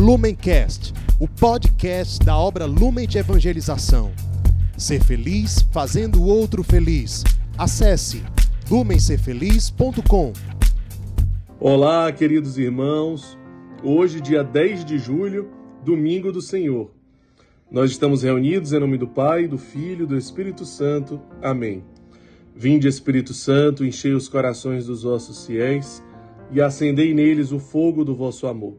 Lumencast, o podcast da obra Lumen de Evangelização. Ser feliz fazendo o outro feliz. Acesse lumencerfeliz.com. Olá, queridos irmãos. Hoje, dia 10 de julho, domingo do Senhor. Nós estamos reunidos em nome do Pai, do Filho e do Espírito Santo. Amém. Vinde, Espírito Santo, enchei os corações dos vossos fiéis e acendei neles o fogo do vosso amor.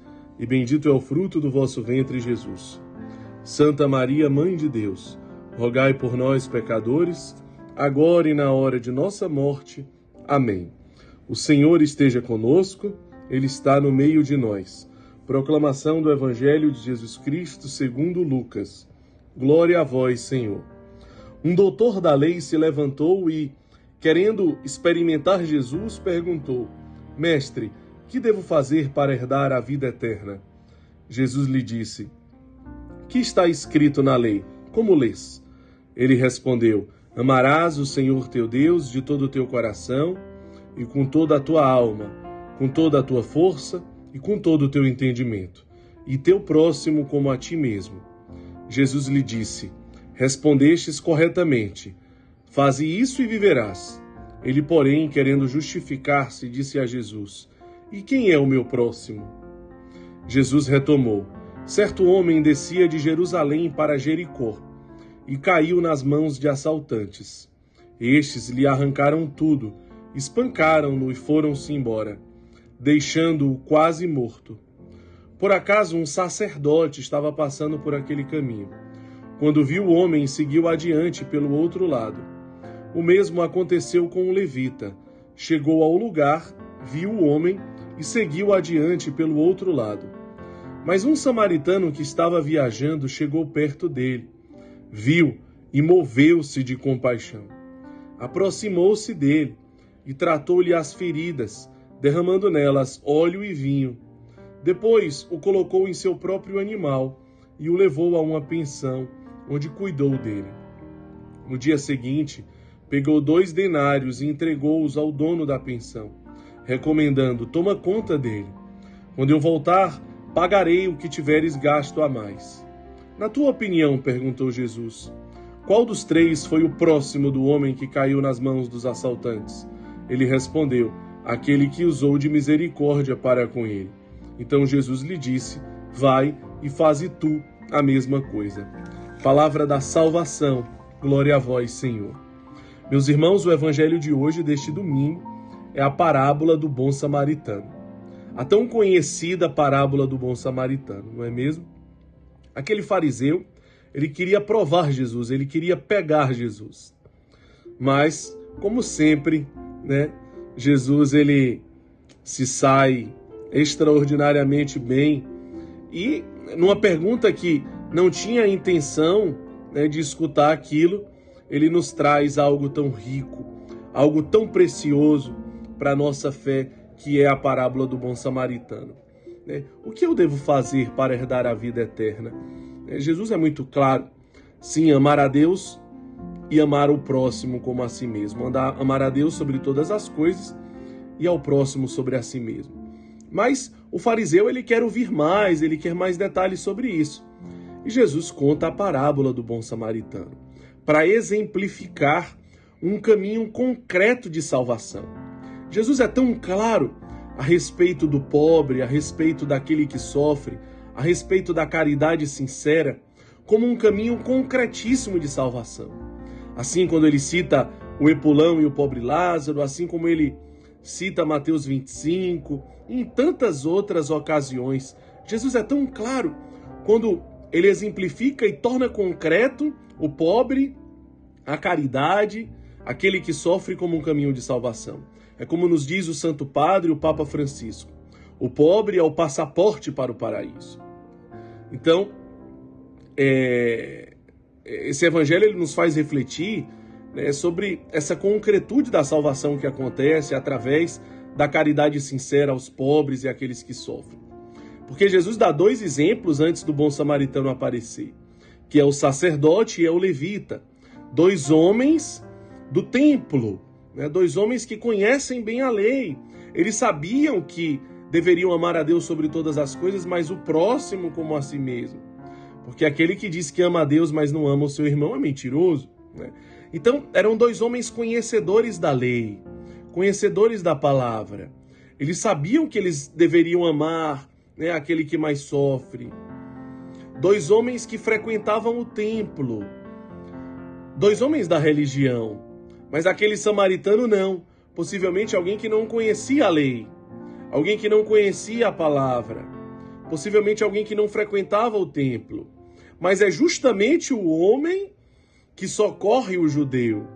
e bendito é o fruto do vosso ventre, Jesus. Santa Maria, Mãe de Deus, rogai por nós, pecadores, agora e na hora de nossa morte. Amém. O Senhor esteja conosco, Ele está no meio de nós. Proclamação do Evangelho de Jesus Cristo segundo Lucas. Glória a vós, Senhor. Um doutor da lei se levantou e, querendo experimentar Jesus, perguntou: Mestre, que devo fazer para herdar a vida eterna? Jesus lhe disse: Que está escrito na lei? Como lês? Ele respondeu: Amarás o Senhor teu Deus de todo o teu coração e com toda a tua alma, com toda a tua força e com todo o teu entendimento, e teu próximo como a ti mesmo. Jesus lhe disse: Respondestes corretamente. Faze isso e viverás. Ele, porém, querendo justificar-se, disse a Jesus: e quem é o meu próximo? Jesus retomou: Certo homem descia de Jerusalém para Jericó e caiu nas mãos de assaltantes. Estes lhe arrancaram tudo, espancaram-no e foram-se embora, deixando-o quase morto. Por acaso um sacerdote estava passando por aquele caminho. Quando viu o homem, seguiu adiante pelo outro lado. O mesmo aconteceu com o levita. Chegou ao lugar, viu o homem e seguiu adiante pelo outro lado. Mas um samaritano que estava viajando chegou perto dele, viu e moveu-se de compaixão. Aproximou-se dele e tratou-lhe as feridas, derramando nelas óleo e vinho. Depois o colocou em seu próprio animal e o levou a uma pensão, onde cuidou dele. No dia seguinte, pegou dois denários e entregou-os ao dono da pensão recomendando: toma conta dele. Quando eu voltar, pagarei o que tiveres gasto a mais. Na tua opinião, perguntou Jesus, qual dos três foi o próximo do homem que caiu nas mãos dos assaltantes? Ele respondeu: aquele que usou de misericórdia para com ele. Então Jesus lhe disse: Vai e faze tu a mesma coisa. Palavra da salvação. Glória a vós, Senhor. Meus irmãos, o evangelho de hoje, deste domingo, é a parábola do bom samaritano. A tão conhecida parábola do bom samaritano, não é mesmo? Aquele fariseu, ele queria provar Jesus, ele queria pegar Jesus. Mas, como sempre, né, Jesus ele se sai extraordinariamente bem e numa pergunta que não tinha intenção né, de escutar aquilo, ele nos traz algo tão rico, algo tão precioso, para a nossa fé, que é a parábola do bom samaritano. Né? O que eu devo fazer para herdar a vida eterna? É, Jesus é muito claro. Sim, amar a Deus e amar o próximo como a si mesmo. Andar, amar a Deus sobre todas as coisas e ao próximo sobre a si mesmo. Mas o fariseu ele quer ouvir mais, ele quer mais detalhes sobre isso. E Jesus conta a parábola do bom samaritano para exemplificar um caminho concreto de salvação. Jesus é tão claro a respeito do pobre, a respeito daquele que sofre, a respeito da caridade sincera, como um caminho concretíssimo de salvação. Assim, quando ele cita o Epulão e o pobre Lázaro, assim como ele cita Mateus 25, e em tantas outras ocasiões, Jesus é tão claro quando ele exemplifica e torna concreto o pobre, a caridade, aquele que sofre como um caminho de salvação. É como nos diz o Santo Padre, o Papa Francisco: o pobre é o passaporte para o paraíso. Então, é, esse evangelho ele nos faz refletir né, sobre essa concretude da salvação que acontece através da caridade sincera aos pobres e àqueles que sofrem. Porque Jesus dá dois exemplos antes do bom samaritano aparecer, que é o sacerdote e é o levita, dois homens do templo, né, dois homens que conhecem bem a lei. Eles sabiam que deveriam amar a Deus sobre todas as coisas, mas o próximo como a si mesmo. Porque aquele que diz que ama a Deus, mas não ama o seu irmão, é mentiroso. Né? Então, eram dois homens conhecedores da lei, conhecedores da palavra. Eles sabiam que eles deveriam amar né, aquele que mais sofre. Dois homens que frequentavam o templo. Dois homens da religião. Mas aquele samaritano não. Possivelmente alguém que não conhecia a lei. Alguém que não conhecia a palavra. Possivelmente alguém que não frequentava o templo. Mas é justamente o homem que socorre o judeu.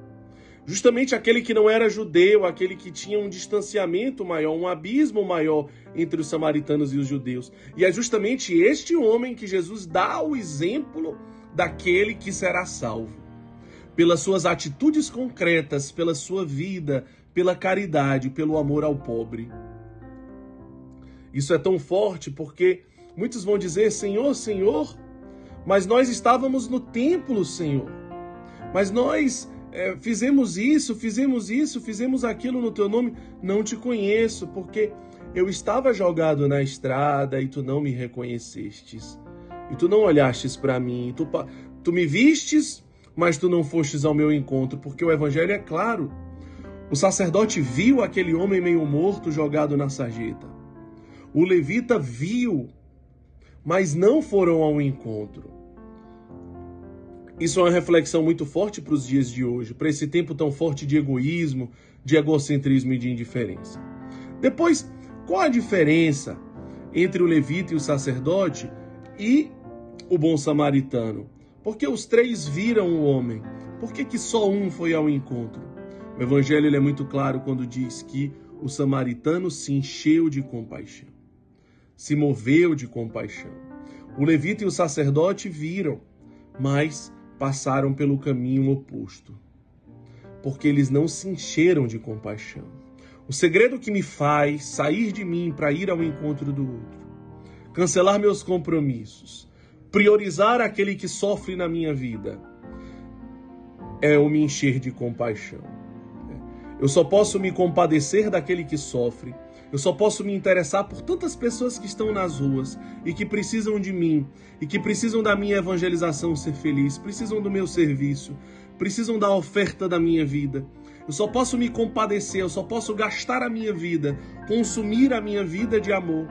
Justamente aquele que não era judeu, aquele que tinha um distanciamento maior, um abismo maior entre os samaritanos e os judeus. E é justamente este homem que Jesus dá o exemplo daquele que será salvo. Pelas suas atitudes concretas, pela sua vida, pela caridade, pelo amor ao pobre. Isso é tão forte porque muitos vão dizer: Senhor, Senhor, mas nós estávamos no templo, Senhor. Mas nós é, fizemos isso, fizemos isso, fizemos aquilo no teu nome. Não te conheço, porque eu estava jogado na estrada e tu não me reconhecestes. E tu não olhastes para mim. Tu, tu me vistes, mas tu não fostes ao meu encontro, porque o evangelho é claro. O sacerdote viu aquele homem meio morto jogado na sarjeta. O levita viu, mas não foram ao encontro. Isso é uma reflexão muito forte para os dias de hoje, para esse tempo tão forte de egoísmo, de egocentrismo e de indiferença. Depois, qual a diferença entre o levita e o sacerdote e o bom samaritano? Porque os três viram o homem. Por que, que só um foi ao encontro? O evangelho é muito claro quando diz que o samaritano se encheu de compaixão, se moveu de compaixão. O levita e o sacerdote viram, mas passaram pelo caminho oposto, porque eles não se encheram de compaixão. O segredo que me faz sair de mim para ir ao encontro do outro, cancelar meus compromissos, priorizar aquele que sofre na minha vida, é o me encher de compaixão. Eu só posso me compadecer daquele que sofre eu só posso me interessar por tantas pessoas que estão nas ruas e que precisam de mim e que precisam da minha evangelização ser feliz, precisam do meu serviço, precisam da oferta da minha vida. Eu só posso me compadecer, eu só posso gastar a minha vida, consumir a minha vida de amor,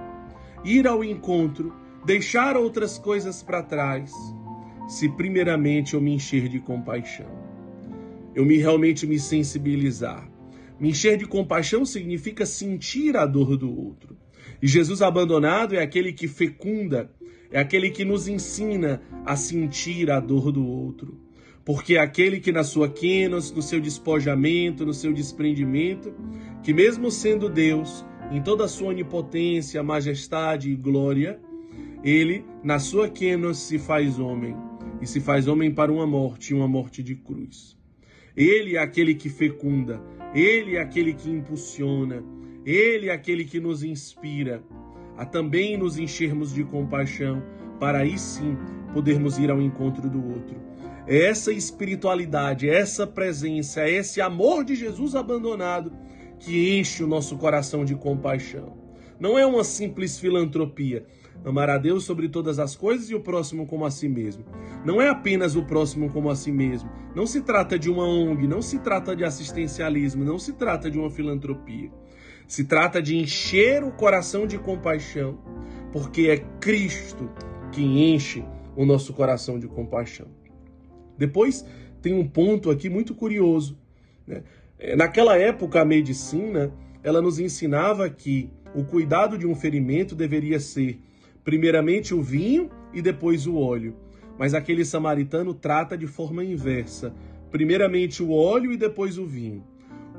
ir ao encontro, deixar outras coisas para trás, se primeiramente eu me encher de compaixão. Eu me realmente me sensibilizar me encher de compaixão significa sentir a dor do outro. E Jesus abandonado é aquele que fecunda, é aquele que nos ensina a sentir a dor do outro. Porque é aquele que na sua quenos, no seu despojamento, no seu desprendimento, que mesmo sendo Deus, em toda a sua onipotência, majestade e glória, ele, na sua quenos, se faz homem, e se faz homem para uma morte, uma morte de cruz. Ele é aquele que fecunda, ele é aquele que impulsiona, ele é aquele que nos inspira a também nos enchermos de compaixão, para aí sim podermos ir ao encontro do outro. É essa espiritualidade, é essa presença, é esse amor de Jesus abandonado que enche o nosso coração de compaixão. Não é uma simples filantropia, Amar a Deus sobre todas as coisas e o próximo como a si mesmo. Não é apenas o próximo como a si mesmo. Não se trata de uma ONG, não se trata de assistencialismo, não se trata de uma filantropia. Se trata de encher o coração de compaixão, porque é Cristo que enche o nosso coração de compaixão. Depois tem um ponto aqui muito curioso. Né? É, naquela época, a medicina ela nos ensinava que o cuidado de um ferimento deveria ser primeiramente o vinho e depois o óleo. Mas aquele samaritano trata de forma inversa: primeiramente o óleo e depois o vinho.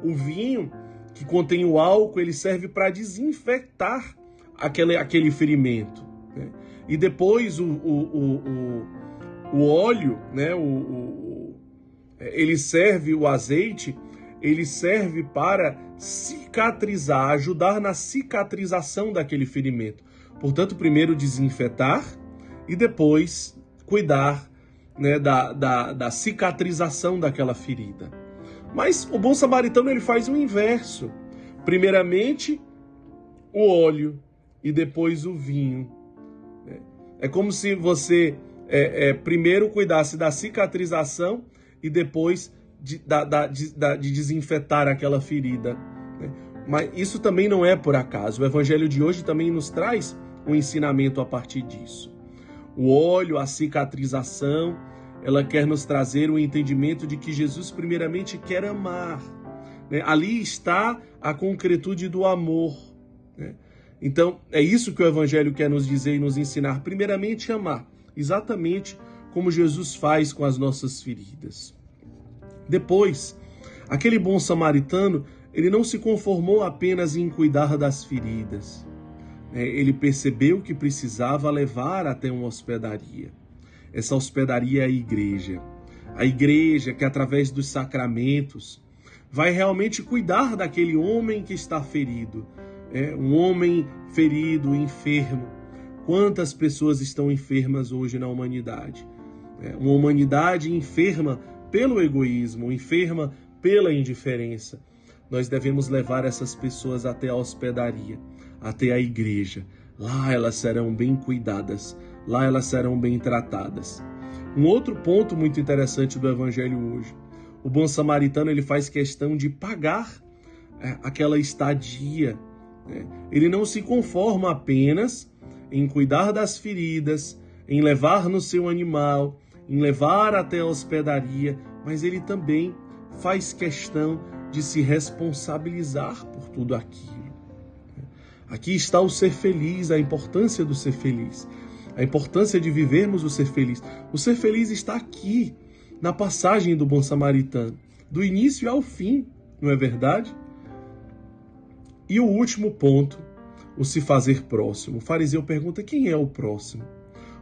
O vinho, que contém o álcool, ele serve para desinfectar aquele, aquele ferimento. Né? E depois o, o, o, o óleo, né, o, o, ele serve, o azeite, ele serve para cicatrizar, ajudar na cicatrização daquele ferimento. Portanto, primeiro desinfetar e depois cuidar né, da, da, da cicatrização daquela ferida. Mas o bom samaritano ele faz o inverso. Primeiramente, o óleo e depois o vinho. É como se você é, é, primeiro cuidasse da cicatrização e depois de, da, da, de, de desinfetar aquela ferida. Né? Mas isso também não é por acaso. O evangelho de hoje também nos traz um ensinamento a partir disso. O óleo, a cicatrização, ela quer nos trazer o entendimento de que Jesus, primeiramente, quer amar. Né? Ali está a concretude do amor. Né? Então, é isso que o Evangelho quer nos dizer e nos ensinar. Primeiramente, amar, exatamente como Jesus faz com as nossas feridas. Depois, aquele bom samaritano, ele não se conformou apenas em cuidar das feridas. Né? Ele percebeu que precisava levar até uma hospedaria. Essa hospedaria é a igreja. A igreja que, através dos sacramentos, vai realmente cuidar daquele homem que está ferido. É, um homem ferido, enfermo. Quantas pessoas estão enfermas hoje na humanidade? É, uma humanidade enferma pelo egoísmo, enferma pela indiferença. Nós devemos levar essas pessoas até a hospedaria, até a igreja. Lá elas serão bem cuidadas, lá elas serão bem tratadas. Um outro ponto muito interessante do evangelho hoje, o bom samaritano ele faz questão de pagar é, aquela estadia. Né? Ele não se conforma apenas em cuidar das feridas, em levar no seu animal, em levar até a hospedaria, mas ele também faz questão de se responsabilizar por tudo aquilo. Aqui está o ser feliz, a importância do ser feliz a importância de vivermos o ser feliz. O ser feliz está aqui, na passagem do bom samaritano, do início ao fim, não é verdade? E o último ponto, o se fazer próximo. O fariseu pergunta: quem é o próximo?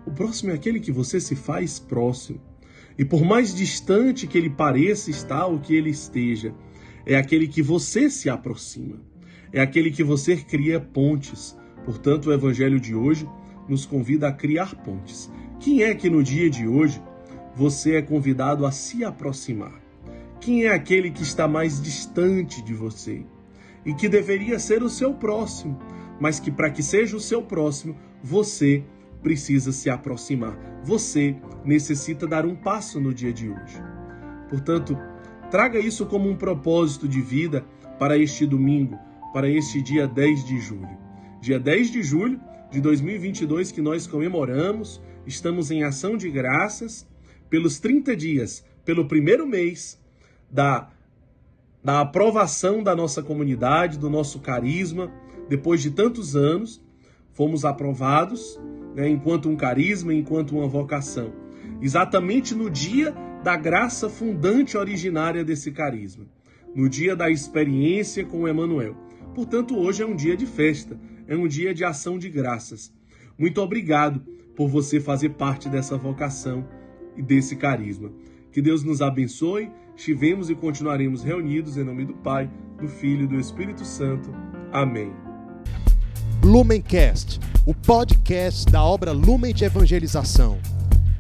O próximo é aquele que você se faz próximo. E por mais distante que ele pareça estar ou que ele esteja, é aquele que você se aproxima. É aquele que você cria pontes. Portanto, o evangelho de hoje nos convida a criar pontes. Quem é que no dia de hoje você é convidado a se aproximar? Quem é aquele que está mais distante de você e que deveria ser o seu próximo, mas que para que seja o seu próximo, você precisa se aproximar. Você necessita dar um passo no dia de hoje. Portanto, traga isso como um propósito de vida para este domingo, para este dia 10 de julho. Dia 10 de julho de 2022 que nós comemoramos. Estamos em ação de graças pelos 30 dias, pelo primeiro mês da, da aprovação da nossa comunidade, do nosso carisma. Depois de tantos anos, fomos aprovados né, enquanto um carisma, enquanto uma vocação. Exatamente no dia da graça fundante originária desse carisma, no dia da experiência com Emmanuel. Portanto, hoje é um dia de festa, é um dia de ação de graças. Muito obrigado por você fazer parte dessa vocação e desse carisma. Que Deus nos abençoe. Estivemos e continuaremos reunidos em nome do Pai, do Filho e do Espírito Santo. Amém. Lumencast, o podcast da obra Lumen de Evangelização.